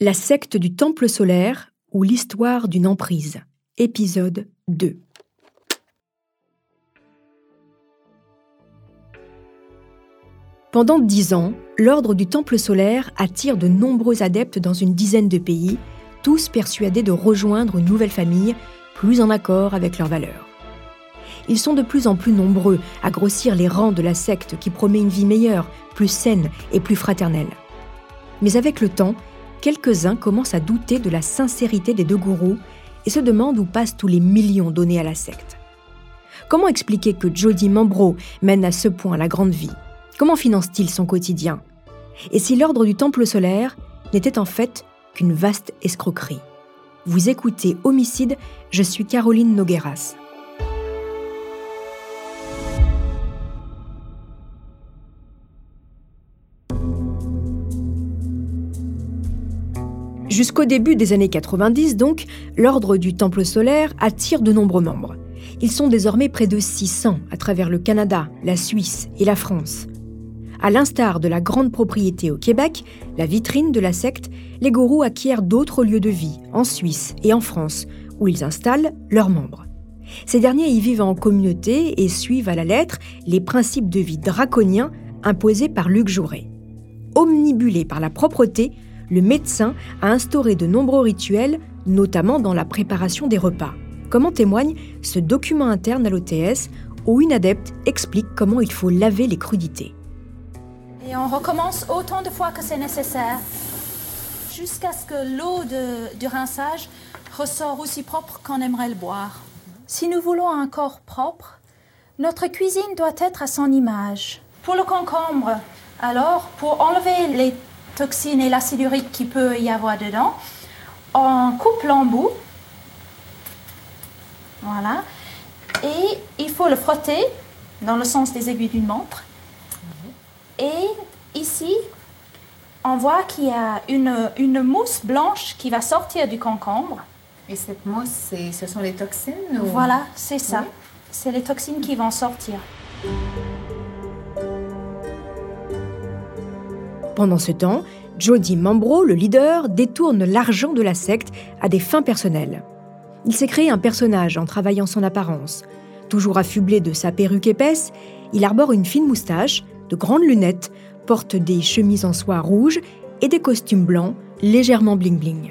La secte du Temple solaire ou l'histoire d'une emprise. Épisode 2. Pendant dix ans, l'ordre du Temple solaire attire de nombreux adeptes dans une dizaine de pays, tous persuadés de rejoindre une nouvelle famille, plus en accord avec leurs valeurs. Ils sont de plus en plus nombreux à grossir les rangs de la secte qui promet une vie meilleure, plus saine et plus fraternelle. Mais avec le temps, quelques-uns commencent à douter de la sincérité des deux gourous et se demandent où passent tous les millions donnés à la secte. Comment expliquer que Jody Mambro mène à ce point la grande vie? Comment finance-t-il son quotidien? Et si l'ordre du Temple solaire n'était en fait qu'une vaste escroquerie? Vous écoutez Homicide, je suis Caroline Nogueras. Jusqu'au début des années 90, donc, l'ordre du Temple solaire attire de nombreux membres. Ils sont désormais près de 600 à travers le Canada, la Suisse et la France. À l'instar de la grande propriété au Québec, la vitrine de la secte, les gourous acquièrent d'autres lieux de vie, en Suisse et en France, où ils installent leurs membres. Ces derniers y vivent en communauté et suivent à la lettre les principes de vie draconiens imposés par Luc Jouret. Omnibulés par la propreté, le médecin a instauré de nombreux rituels, notamment dans la préparation des repas, comme en témoigne ce document interne à l'OTS où une adepte explique comment il faut laver les crudités? Et on recommence autant de fois que c'est nécessaire, jusqu'à ce que l'eau du rinçage ressort aussi propre qu'on aimerait le boire. Si nous voulons un corps propre, notre cuisine doit être à son image. Pour le concombre, alors, pour enlever les toxines et l'acide urique qui peut y avoir dedans. On coupe l'embout. Voilà. Et il faut le frotter dans le sens des aiguilles d'une montre. Et ici, on voit qu'il y a une, une, mousse blanche qui va sortir du concombre. Et cette mousse, ce sont les toxines Voilà, c'est ça. C'est les toxines qui vont sortir. Pendant ce temps, Jody Mambro, le leader, détourne l'argent de la secte à des fins personnelles. Il s'est créé un personnage en travaillant son apparence. Toujours affublé de sa perruque épaisse, il arbore une fine moustache, de grandes lunettes, porte des chemises en soie rouge et des costumes blancs légèrement bling-bling.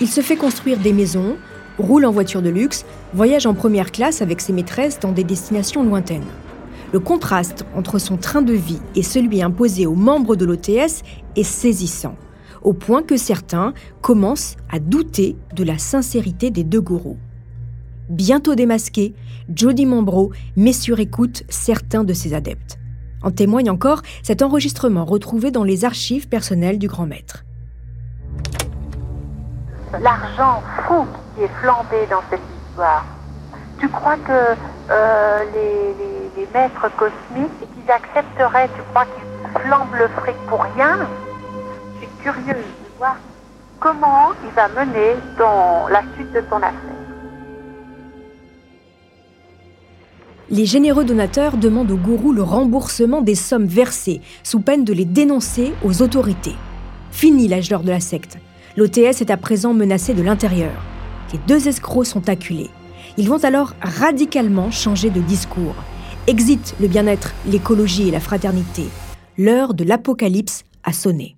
Il se fait construire des maisons, roule en voiture de luxe, voyage en première classe avec ses maîtresses dans des destinations lointaines. Le contraste entre son train de vie et celui imposé aux membres de l'OTS est saisissant, au point que certains commencent à douter de la sincérité des deux gourous. Bientôt démasqué, Jody Mambro met sur écoute certains de ses adeptes. En témoigne encore cet enregistrement retrouvé dans les archives personnelles du grand maître. L'argent fou qui est flambé dans cette histoire. Tu crois que euh, les des maîtres cosmiques et qu'ils accepteraient, tu crois qu'ils flambent le fric pour rien? Je suis curieuse de voir comment il va mener dans la suite de son affaire. Les généreux donateurs demandent au gourou le remboursement des sommes versées, sous peine de les dénoncer aux autorités. Fini l'âge d'or de la secte. L'OTS est à présent menacé de l'intérieur. Les deux escrocs sont acculés. Ils vont alors radicalement changer de discours. Exit le bien-être, l'écologie et la fraternité. L'heure de l'apocalypse a sonné.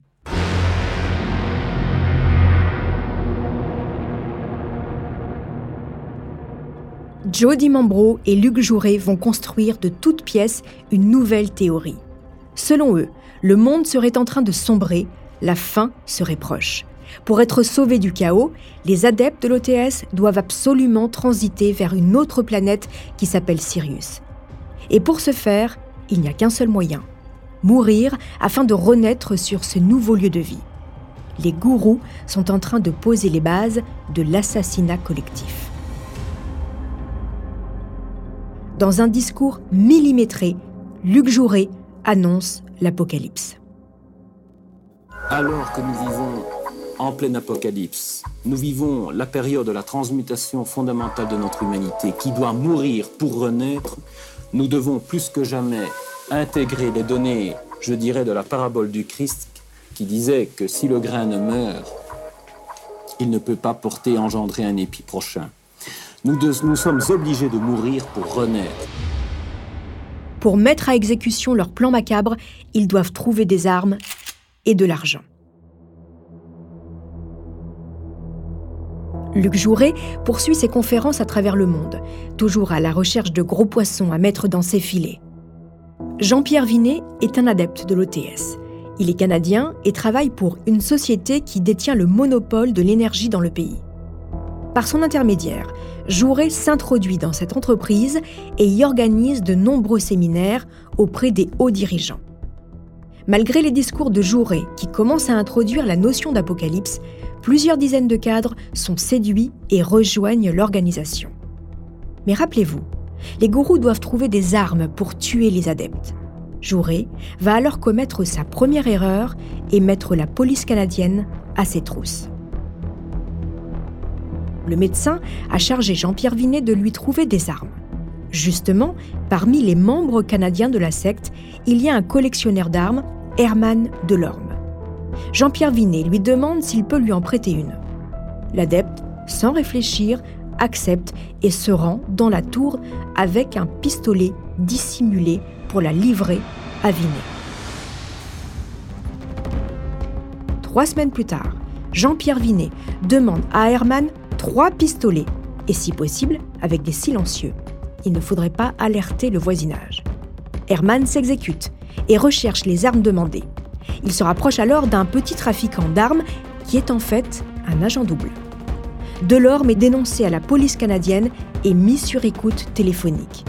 Jody Mambro et Luc Jouret vont construire de toutes pièces une nouvelle théorie. Selon eux, le monde serait en train de sombrer, la fin serait proche. Pour être sauvés du chaos, les adeptes de l'OTS doivent absolument transiter vers une autre planète qui s'appelle Sirius. Et pour ce faire, il n'y a qu'un seul moyen, mourir afin de renaître sur ce nouveau lieu de vie. Les gourous sont en train de poser les bases de l'assassinat collectif. Dans un discours millimétré, Luc Jouret annonce l'apocalypse. Alors que nous vivons en pleine apocalypse, nous vivons la période de la transmutation fondamentale de notre humanité qui doit mourir pour renaître, nous devons plus que jamais intégrer les données, je dirais, de la parabole du Christ qui disait que si le grain ne meurt, il ne peut pas porter engendrer un épi prochain. Nous, nous sommes obligés de mourir pour renaître. Pour mettre à exécution leur plan macabre, ils doivent trouver des armes et de l'argent. Luc Jouret poursuit ses conférences à travers le monde, toujours à la recherche de gros poissons à mettre dans ses filets. Jean-Pierre Vinet est un adepte de l'OTS. Il est canadien et travaille pour une société qui détient le monopole de l'énergie dans le pays. Par son intermédiaire, Jouret s'introduit dans cette entreprise et y organise de nombreux séminaires auprès des hauts dirigeants. Malgré les discours de Jouret qui commencent à introduire la notion d'apocalypse, plusieurs dizaines de cadres sont séduits et rejoignent l'organisation. Mais rappelez-vous, les gourous doivent trouver des armes pour tuer les adeptes. Jouret va alors commettre sa première erreur et mettre la police canadienne à ses trousses. Le médecin a chargé Jean-Pierre Vinet de lui trouver des armes. Justement, parmi les membres canadiens de la secte, il y a un collectionneur d'armes, Herman Delorme. Jean-Pierre Vinet lui demande s'il peut lui en prêter une. L'adepte, sans réfléchir, accepte et se rend dans la tour avec un pistolet dissimulé pour la livrer à Vinet. Trois semaines plus tard, Jean-Pierre Vinet demande à Herman trois pistolets, et si possible avec des silencieux. Il ne faudrait pas alerter le voisinage. Herman s'exécute et recherche les armes demandées. Il se rapproche alors d'un petit trafiquant d'armes qui est en fait un agent double. Delorme est dénoncé à la police canadienne et mis sur écoute téléphonique.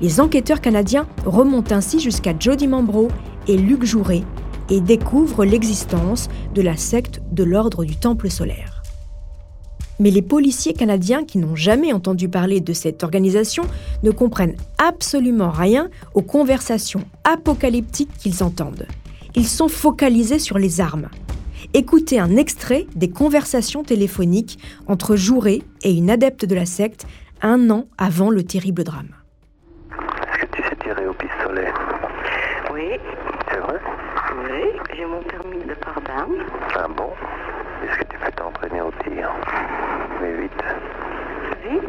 Les enquêteurs canadiens remontent ainsi jusqu'à Jody Mambro et Luc Jouret et découvrent l'existence de la secte de l'ordre du Temple solaire. Mais les policiers canadiens qui n'ont jamais entendu parler de cette organisation ne comprennent absolument rien aux conversations apocalyptiques qu'ils entendent. Ils sont focalisés sur les armes. Écoutez un extrait des conversations téléphoniques entre Jouret et une adepte de la secte un an avant le terrible drame. Est-ce que tu sais tirer au pistolet? Oui. C'est vrai? Oui, j'ai mon permis de part d'armes. Ah bon? Est-ce que tu peux t'entraîner au tir? Vite.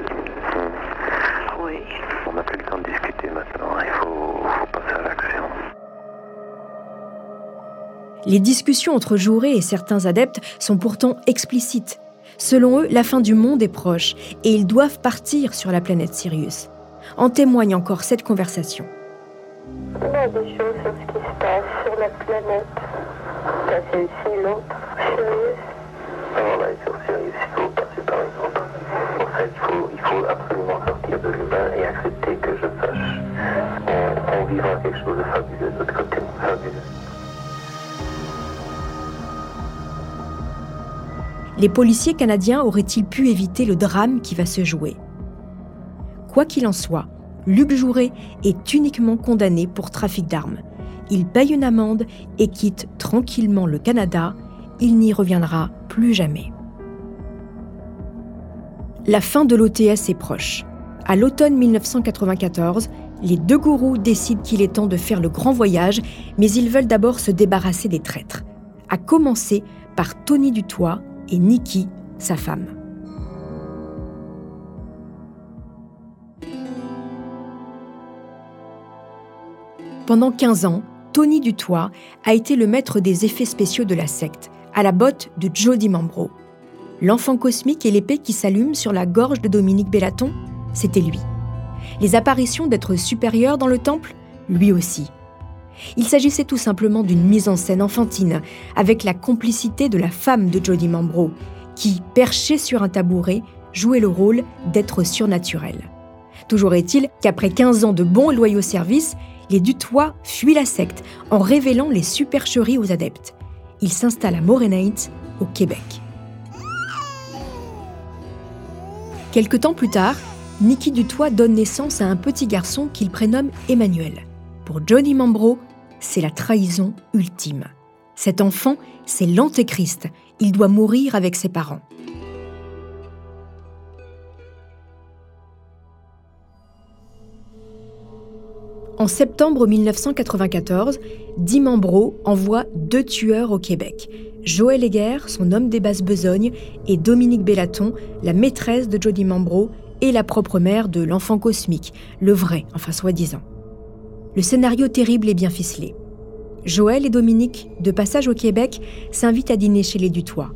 Oui. On n'a plus le temps de discuter maintenant. Il faut, faut passer à l'action. Les discussions entre Jouret et certains adeptes sont pourtant explicites. Selon eux, la fin du monde est proche et ils doivent partir sur la planète Sirius. En témoigne encore cette conversation. Il y a des choses sur ce qui se passe sur la planète. Ça, c'est aussi l'autre. Sirius. Alors là, sur Sirius, il faut passer par exemple. En fait, il il faut absolument sortir de l'humain et accepter que je sache. On, on vivra quelque chose de fabuleux de l'autre côté. Fabuleux. Les policiers canadiens auraient-ils pu éviter le drame qui va se jouer? Quoi qu'il en soit, Luc Jouret est uniquement condamné pour trafic d'armes. Il paye une amende et quitte tranquillement le Canada. Il n'y reviendra plus jamais. La fin de l'OTS est proche. À l'automne 1994, les deux gourous décident qu'il est temps de faire le grand voyage, mais ils veulent d'abord se débarrasser des traîtres. À commencer par Tony Dutoit et Nikki, sa femme. Pendant 15 ans, Tony Dutoit a été le maître des effets spéciaux de la secte, à la botte de Jody Mambro. L'enfant cosmique et l'épée qui s'allume sur la gorge de Dominique Bellaton, c'était lui. Les apparitions d'êtres supérieurs dans le temple, lui aussi. Il s'agissait tout simplement d'une mise en scène enfantine, avec la complicité de la femme de Jody Mambro, qui, perchée sur un tabouret, jouait le rôle d'être surnaturel. Toujours est-il qu'après 15 ans de bons et loyaux services, les Dutois fuient la secte en révélant les supercheries aux adeptes. Ils s'installent à Morenate, au Québec. Quelque temps plus tard, Niki Dutoit donne naissance à un petit garçon qu'il prénomme Emmanuel. Pour Johnny Mambro, c'est la trahison ultime. Cet enfant, c'est l'antéchrist. Il doit mourir avec ses parents. En septembre 1994, Di Mambro envoie deux tueurs au Québec. Joël Heger, son homme des basses besognes, et Dominique Bellaton, la maîtresse de Jody Mambro et la propre mère de l'enfant cosmique, le vrai, enfin soi-disant. Le scénario terrible est bien ficelé. Joël et Dominique, de passage au Québec, s'invitent à dîner chez les Dutois.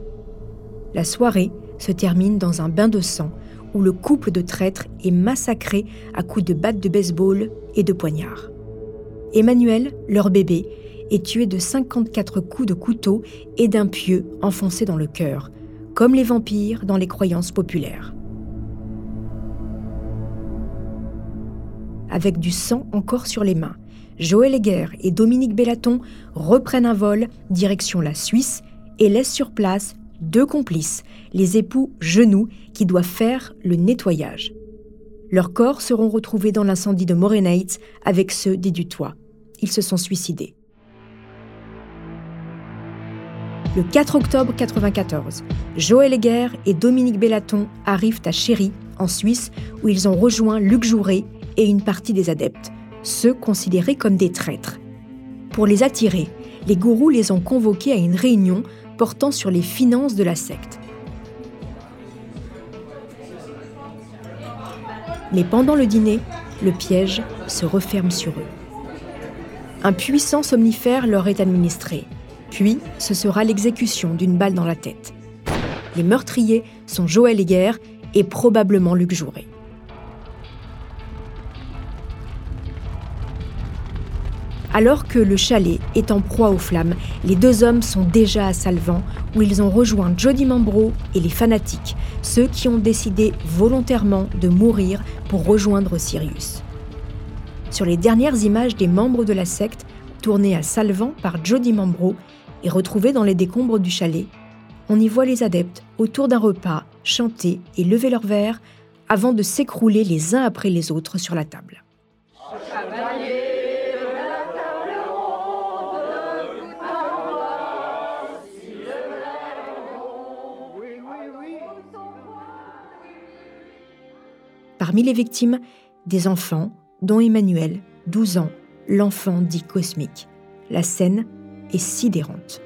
La soirée se termine dans un bain de sang où le couple de traîtres est massacré à coups de battes de baseball et de poignards. Emmanuel, leur bébé, est tué de 54 coups de couteau et d'un pieu enfoncé dans le cœur, comme les vampires dans les croyances populaires. Avec du sang encore sur les mains, Joël Heger et Dominique Bellaton reprennent un vol direction la Suisse et laissent sur place deux complices, les époux Genoux, qui doivent faire le nettoyage. Leurs corps seront retrouvés dans l'incendie de Morenates avec ceux des Dutois. Ils se sont suicidés. Le 4 octobre 1994, Joël Heger et Dominique Bellaton arrivent à Chéry, en Suisse, où ils ont rejoint Luc Jouret et une partie des adeptes, ceux considérés comme des traîtres. Pour les attirer, les gourous les ont convoqués à une réunion portant sur les finances de la secte. Mais pendant le dîner, le piège se referme sur eux. Un puissant somnifère leur est administré, puis ce sera l'exécution d'une balle dans la tête. Les meurtriers sont Joël Heger et probablement Luc Jouret. Alors que le chalet est en proie aux flammes, les deux hommes sont déjà à Salvan, où ils ont rejoint Jody Mambro et les fanatiques, ceux qui ont décidé volontairement de mourir pour rejoindre Sirius. Sur les dernières images des membres de la secte, tournées à Salvan par Jody Mambro et retrouvées dans les décombres du chalet, on y voit les adeptes autour d'un repas chanter et lever leurs verres avant de s'écrouler les uns après les autres sur la table. Parmi les victimes, des enfants, dont Emmanuel, 12 ans, l'enfant dit cosmique. La scène est sidérante.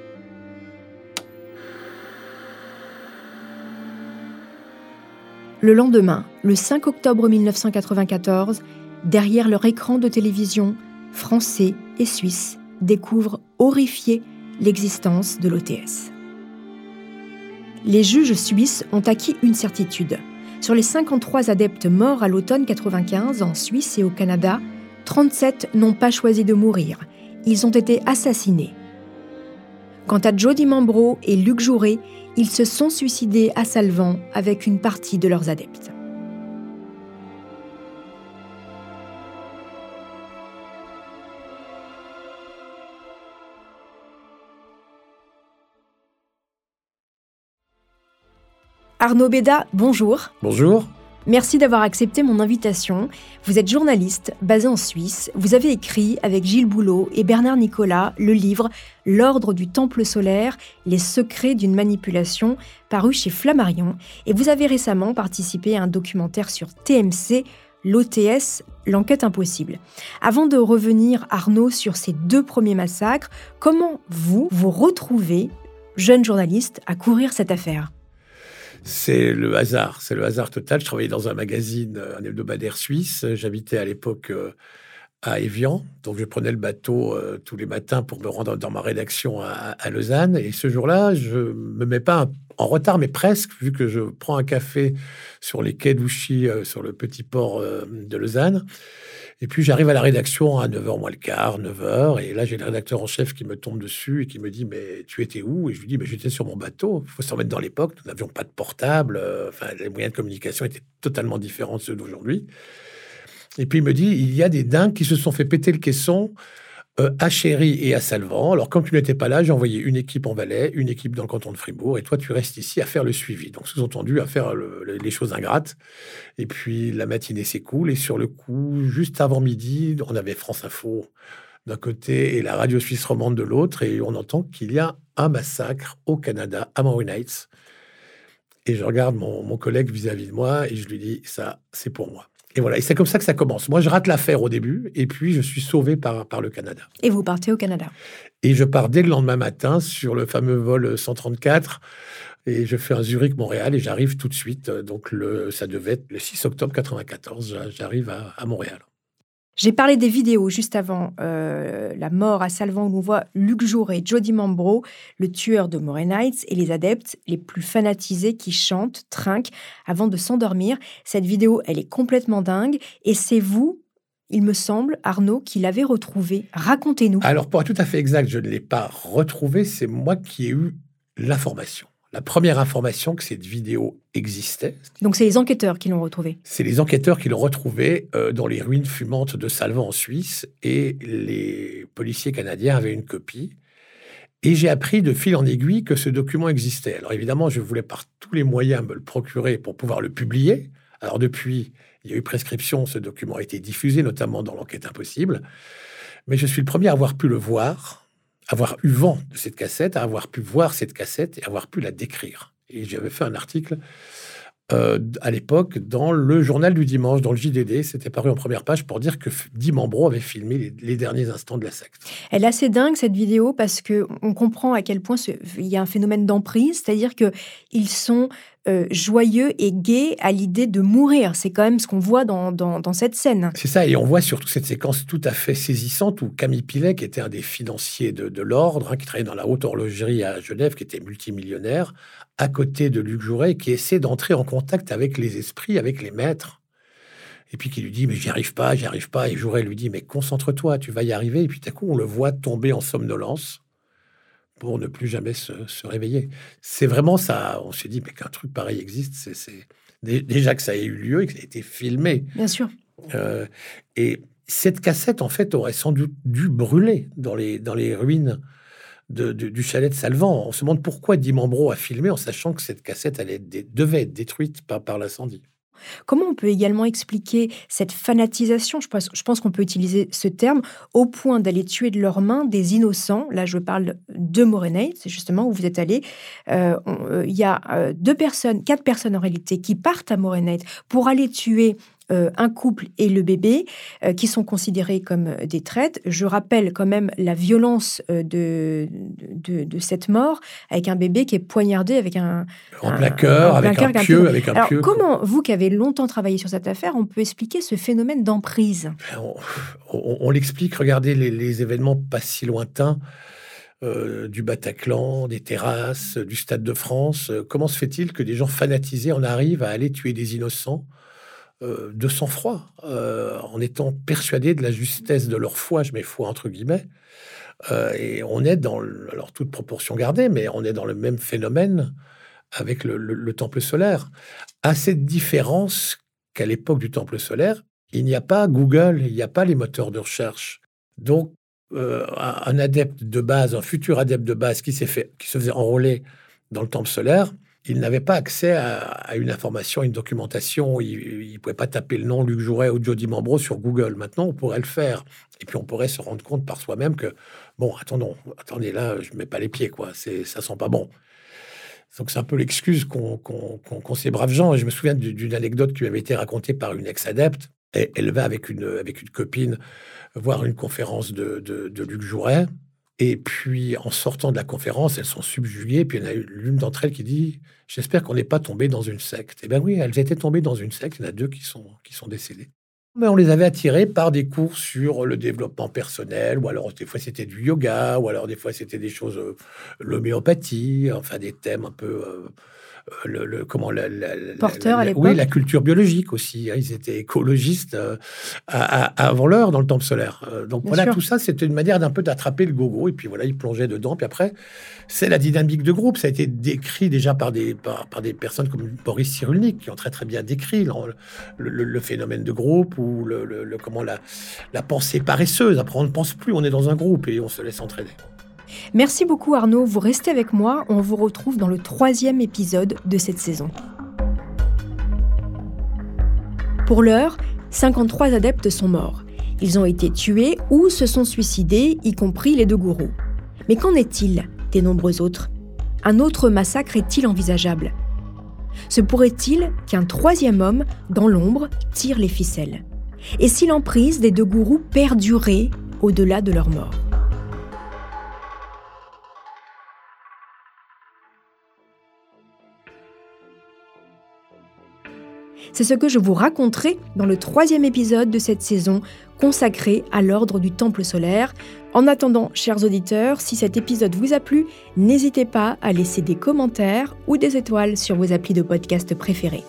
Le lendemain, le 5 octobre 1994, derrière leur écran de télévision, Français et Suisses découvrent horrifiés l'existence de l'OTS. Les juges suisses ont acquis une certitude. Sur les 53 adeptes morts à l'automne 95 en Suisse et au Canada, 37 n'ont pas choisi de mourir. Ils ont été assassinés. Quant à Jody Mambro et Luc Jouret, ils se sont suicidés à Salvan avec une partie de leurs adeptes. Arnaud Béda, bonjour. Bonjour. Merci d'avoir accepté mon invitation. Vous êtes journaliste basé en Suisse. Vous avez écrit avec Gilles Boulot et Bernard Nicolas le livre L'ordre du Temple solaire, les secrets d'une manipulation, paru chez Flammarion. Et vous avez récemment participé à un documentaire sur TMC, l'OTS, l'enquête impossible. Avant de revenir, Arnaud, sur ces deux premiers massacres, comment vous vous retrouvez, jeune journaliste, à courir cette affaire? C'est le hasard, c'est le hasard total. Je travaillais dans un magazine, un hebdomadaire suisse. J'habitais à l'époque euh, à Évian, donc je prenais le bateau euh, tous les matins pour me rendre dans ma rédaction à, Lausanne. Et ce jour-là, je me mets pas en retard, mais presque, vu que je prends un café sur les quais d'Ouchy, euh, sur le petit port de Lausanne. Et puis j'arrive à la rédaction à 9h moins le quart, 9h, et là j'ai le rédacteur en chef qui me tombe dessus et qui me dit Mais tu étais où? Et je lui dis Mais j'étais sur mon bateau. Il faut se remettre dans l'époque, nous n'avions pas de portable, euh, enfin les moyens de communication étaient totalement différents de ceux d'aujourd'hui. Et puis il me dit Il y a des dingues qui se sont fait péter le caisson euh, à Chéry et à Salvan. Alors, comme tu n'étais pas là, j'ai envoyé une équipe en Valais, une équipe dans le canton de Fribourg, et toi, tu restes ici à faire le suivi. Donc, sous-entendu, à faire les choses ingrates. Et puis, la matinée s'écoule, et sur le coup, juste avant midi, on avait France Info d'un côté et la radio suisse romande de l'autre, et on entend qu'il y a un massacre au Canada, à Maui Nights. Et je regarde mon, collègue vis-à-vis -vis de moi, et je lui dis, ça, c'est pour moi. Et voilà, et c'est comme ça que ça commence. Moi, je rate l'affaire au début, et puis je suis sauvé par, par le Canada. Et vous partez au Canada Et je pars dès le lendemain matin sur le fameux vol 134, et je fais un Zurich-Montréal, et j'arrive tout de suite. Donc, le, ça devait être le 6 octobre 94, j'arrive à, à Montréal. J'ai parlé des vidéos juste avant euh, la mort à Salvan où on voit Luc Jouret, Jody Mambro, le tueur de Moray Knights et les adeptes les plus fanatisés qui chantent, trinquent avant de s'endormir. Cette vidéo, elle est complètement dingue et c'est vous, il me semble, Arnaud, qui l'avez retrouvée. Racontez-nous. Alors, pour être tout à fait exact, je ne l'ai pas retrouvée, c'est moi qui ai eu l'information la première information que cette vidéo existait. Donc c'est les enquêteurs qui l'ont retrouvée. C'est les enquêteurs qui l'ont retrouvée euh, dans les ruines fumantes de Salvan en Suisse et les policiers canadiens avaient une copie. Et j'ai appris de fil en aiguille que ce document existait. Alors évidemment, je voulais par tous les moyens me le procurer pour pouvoir le publier. Alors depuis, il y a eu prescription, ce document a été diffusé, notamment dans l'enquête impossible. Mais je suis le premier à avoir pu le voir avoir eu vent de cette cassette, avoir pu voir cette cassette et avoir pu la décrire. Et j'avais fait un article euh, à l'époque dans le journal du dimanche, dans le JDD. C'était paru en première page pour dire que Dimambro avait filmé les, derniers instants de la secte. Elle est assez dingue cette vidéo parce que on comprend à quel point il y a un phénomène d'emprise, c'est-à-dire que ils sont euh, joyeux et gais à l'idée de mourir. C'est quand même ce qu'on voit dans, dans, cette scène. C'est ça, et on voit surtout cette séquence tout à fait saisissante où Camille Pilet, qui était un des financiers de, de l'ordre, hein, qui travaillait dans la haute horlogerie à Genève, qui était multimillionnaire, à côté de Luc Jouret, qui essaie d'entrer en contact avec les esprits, avec les maîtres. Et puis qui lui dit, mais j'y arrive pas, j'y arrive pas. Et Jouret lui dit, mais concentre-toi, tu vas y arriver. Et puis tout à coup, on le voit tomber en somnolence pour ne plus jamais se, réveiller. C'est vraiment ça. On s'est dit, mais qu'un truc pareil existe, c'est déjà que ça ait eu lieu et que ça a été filmé. Bien sûr. Euh, et cette cassette, en fait, aurait sans doute dû brûler dans les, dans les ruines de, du chalet de Salvan. On se demande pourquoi Dimambro a filmé en sachant que cette cassette elle devait être détruite par, par l'incendie. Comment on peut également expliquer cette fanatisation, je pense, je pense qu'on peut utiliser ce terme, au point d'aller tuer de leurs mains des innocents? Là, je parle de Morenay, c'est justement où vous êtes allé. Euh, euh, il y a euh, deux personnes, quatre personnes en réalité, qui partent à Morenay pour aller tuer euh, un couple et le bébé euh, qui sont considérés comme euh, des traites. Je rappelle quand même la violence de, de, cette mort avec un bébé qui est poignardé avec un... En plein cœur, avec, un pieu, avec un Alors, comment, vous qui avez longtemps travaillé sur cette affaire, on peut expliquer ce phénomène d'emprise? Ben, On, l'explique, regardez les, événements pas si lointains. du Bataclan, des terrasses, du Stade de France. comment se fait-il que des gens fanatisés en arrivent à aller tuer des innocents? Euh, de sang-froid, euh, en étant persuadés de la justesse de leur foi, je mets foi entre guillemets. Euh, et on est dans, alors toute proportion gardée, mais on est dans le même phénomène avec le, temple solaire. À cette différence qu'à l'époque du temple solaire, il n'y a pas Google, il n'y a pas les moteurs de recherche. Donc, un adepte de base, un futur adepte de base qui fait, qui se faisait enrôler dans le temple solaire, il n'avait pas accès à, une information, une documentation. Il ne pouvait pas taper le nom Luc Jouret ou Jody Mambro sur Google. Maintenant, on pourrait le faire. Et puis, on pourrait se rendre compte par soi-même que, bon, attendons, attendez, là, je ne mets pas les pieds, quoi. C'est, ça sent pas bon. Donc, c'est un peu l'excuse qu'ont ces braves gens. Et je me souviens d'une anecdote qui m'avait été racontée par une ex-adepte. Elle va avec une, avec une copine voir une conférence de, de, de Luc Jouret. Et puis, en sortant de la conférence, elles sont subjuguées. Puis, il y en a l'une d'entre elles qui dit J'espère qu'on n'est pas tombé dans une secte. Eh bien, oui, elles étaient tombées dans une secte. Il y en a deux qui sont, qui sont décédées. Mais on les avait attirées par des cours sur le développement personnel, ou alors des fois c'était du yoga, ou alors des fois c'était des choses, euh, l'homéopathie, enfin des thèmes un peu. Euh, euh, le, comment la, porteur à l'époque. Oui, la culture biologique aussi. Hein. ils étaient écologistes euh, avant l'heure dans le temple solaire. Euh, donc voilà, tout ça, c'était une manière d'un peu d'attraper le gogo. Et puis voilà, ils plongeaient dedans. Puis après, c'est la dynamique de groupe. Ça a été décrit déjà par des, par, des personnes comme Boris Cyrulnik, qui ont très très bien décrit le, phénomène de groupe ou le, comment la, la pensée paresseuse. Après, on ne pense plus, on est dans un groupe et on se laisse entraîner. Merci beaucoup Arnaud, vous restez avec moi, on vous retrouve dans le troisième épisode de cette saison. Pour l'heure, 53 adeptes sont morts. Ils ont été tués ou se sont suicidés, y compris les deux gourous. Mais qu'en est-il des nombreux autres? Un autre massacre est-il envisageable? Se pourrait-il qu'un troisième homme, dans l'ombre, tire les ficelles? Et si l'emprise des deux gourous perdurait au-delà de leur mort? C'est ce que je vous raconterai dans le troisième épisode de cette saison consacré à l'ordre du Temple solaire. En attendant, chers auditeurs, si cet épisode vous a plu, n'hésitez pas à laisser des commentaires ou des étoiles sur vos applis de podcast préférés.